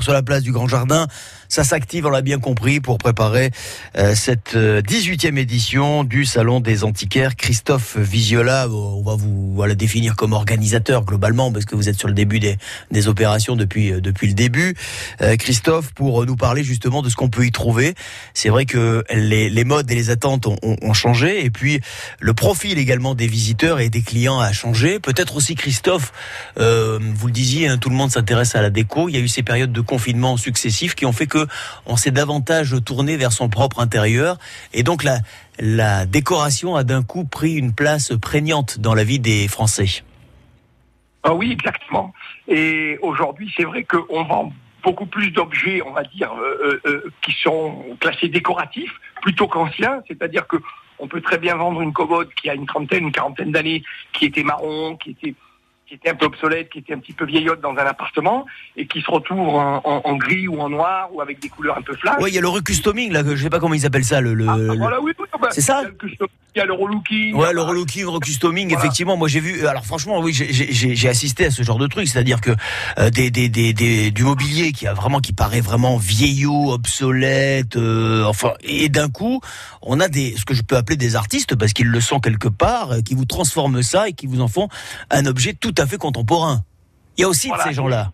sur la place du Grand Jardin. Ça s'active, on l'a bien compris, pour préparer euh, cette 18e euh, édition du Salon des Antiquaires. Christophe Visiola, on va vous voilà, définir comme organisateur globalement, parce que vous êtes sur le début des, opérations depuis, euh, depuis le début. Christophe, pour nous parler justement de ce qu'on peut y trouver. C'est vrai que les, modes et les attentes ont, ont, changé, et puis le profil également des visiteurs et des clients a changé. Peut-être aussi, Christophe, vous le disiez, hein, tout le monde s'intéresse à la déco. Il y a eu ces périodes de confinement successifs qui ont fait que on s'est davantage tourné vers son propre intérieur. Et donc la, décoration a d'un coup pris une place prégnante dans la vie des Français. Ah oui, exactement. Et aujourd'hui, c'est vrai qu'on vend beaucoup plus d'objets, on va dire, euh, euh, euh, qui sont classés décoratifs plutôt qu'anciens. C'est-à-dire que on peut très bien vendre une commode qui a une trentaine, une quarantaine d'années, qui était marron, qui était qui était un peu obsolète, qui était un petit peu vieillotte dans un appartement et qui se retrouve en, gris ou en noir ou avec des couleurs un peu flashes. Oui, il y a le recustoming là, je sais pas comment ils appellent ça, le. Ah, voilà, oui, bah, c'est ça. Il y a le relooking. Ouais, le relooking, recustoming, effectivement. Moi, j'ai vu. Alors, franchement, oui, j'ai assisté à ce genre de truc, c'est-à-dire que euh, des, des, des, du mobilier qui a vraiment, qui paraît vraiment vieillot, obsolète, euh, enfin, et d'un coup, on a des, ce que je peux appeler des artistes, parce qu'ils le sont quelque part, euh, qui vous transforment ça et qui vous en font un objet tout à fait contemporain. Il y a aussi de ces gens-là.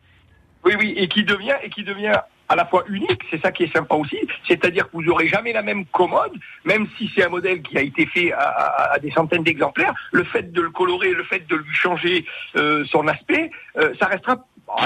Oui, oui, et qui devient, et qui devient à la fois unique, c'est ça qui est sympa aussi, c'est-à-dire que vous n'aurez jamais la même commode, même si c'est un modèle qui a été fait à, des centaines d'exemplaires, le fait de le colorer, le fait de lui changer euh, son aspect, euh, ça restera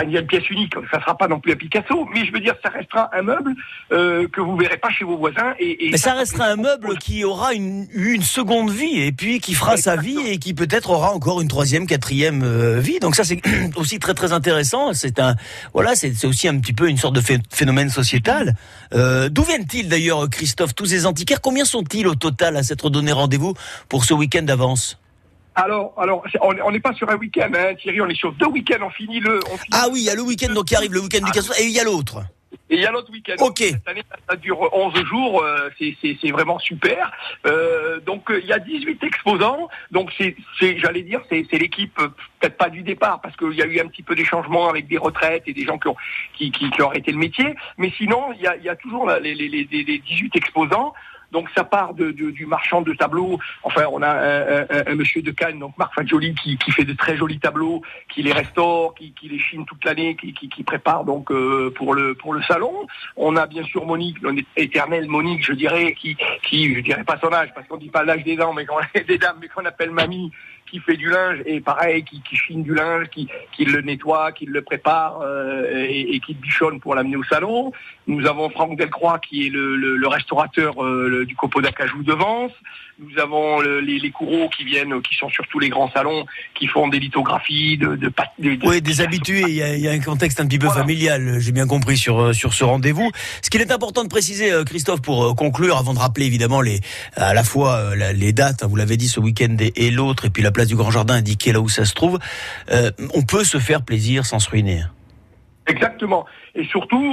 il y a une pièce unique, ça sera pas non plus un Picasso, mais je veux dire, ça restera un meuble euh, que vous verrez pas chez vos voisins. Et, mais ça, restera un meuble qui aura une, une seconde vie et puis qui fera sa vie et qui peut-être aura encore une troisième, quatrième euh, vie. Donc ça, c'est aussi très très intéressant. C'est un, voilà, c'est aussi un petit peu une sorte de phénomène sociétal. Euh, D'où viennent-ils d'ailleurs, Christophe, tous ces antiquaires? Combien sont-ils au total à s'être donné rendez-vous pour ce week-end d'avance? Alors, alors, on n'est pas sur un week-end, hein, Thierry, on est sur deux week-ends, on finit le... ah oui, il y a le week-end donc qui arrive, le week-end du 14, et il y a l'autre. Et il y a l'autre week-end. Ok. Cette année, ça dure 11 jours, euh, c'est vraiment super. Euh, donc, il y a 18 exposants. Donc, c'est, j'allais dire, c'est l'équipe, euh, peut-être pas du départ, parce qu'il y a eu un petit peu des changements avec des retraites et des gens qui ont, qui, qui, qui ont arrêté le métier. Mais sinon, il y a, y a toujours les, les, les, les 18 exposants. Donc ça part de, du marchand de tableaux. Enfin, on a un, monsieur de Cannes, donc Marc Fagioli, qui, fait de très jolis tableaux, qui les restaure, qui, les chine toute l'année, qui, qui, prépare donc euh, pour le pour le salon. On a bien sûr Monique, l'éternelle Monique, je dirais, qui qui je dirais pas son âge parce qu'on dit pas l'âge des dames, mais qu'on des dames, mais qu'on appelle mamie, qui fait du linge et pareil, qui, qui chine du linge, qui, qui le nettoie, qui le prépare euh, et, et, qui bichonne pour l'amener au salon. Nous avons Franck Delcroix qui est le, le, restaurateur euh, du copeau d'Acajou de Vence. Nous avons les, les courreaux qui viennent, qui sont sur tous les grands salons, qui font des lithographies, de, de, oui, des habitués. Il y, a, il y, a, un contexte un petit peu familial. J'ai bien compris sur euh, sur ce rendez-vous. Ce qu'il est important de préciser, Christophe, pour conclure, avant de rappeler évidemment les à la fois les dates. Hein, vous l'avez dit, ce week-end et, l'autre, et puis la place du Grand Jardin indiqué là où ça se trouve, euh, on peut se faire plaisir sans se ruiner. Exactement. Et surtout,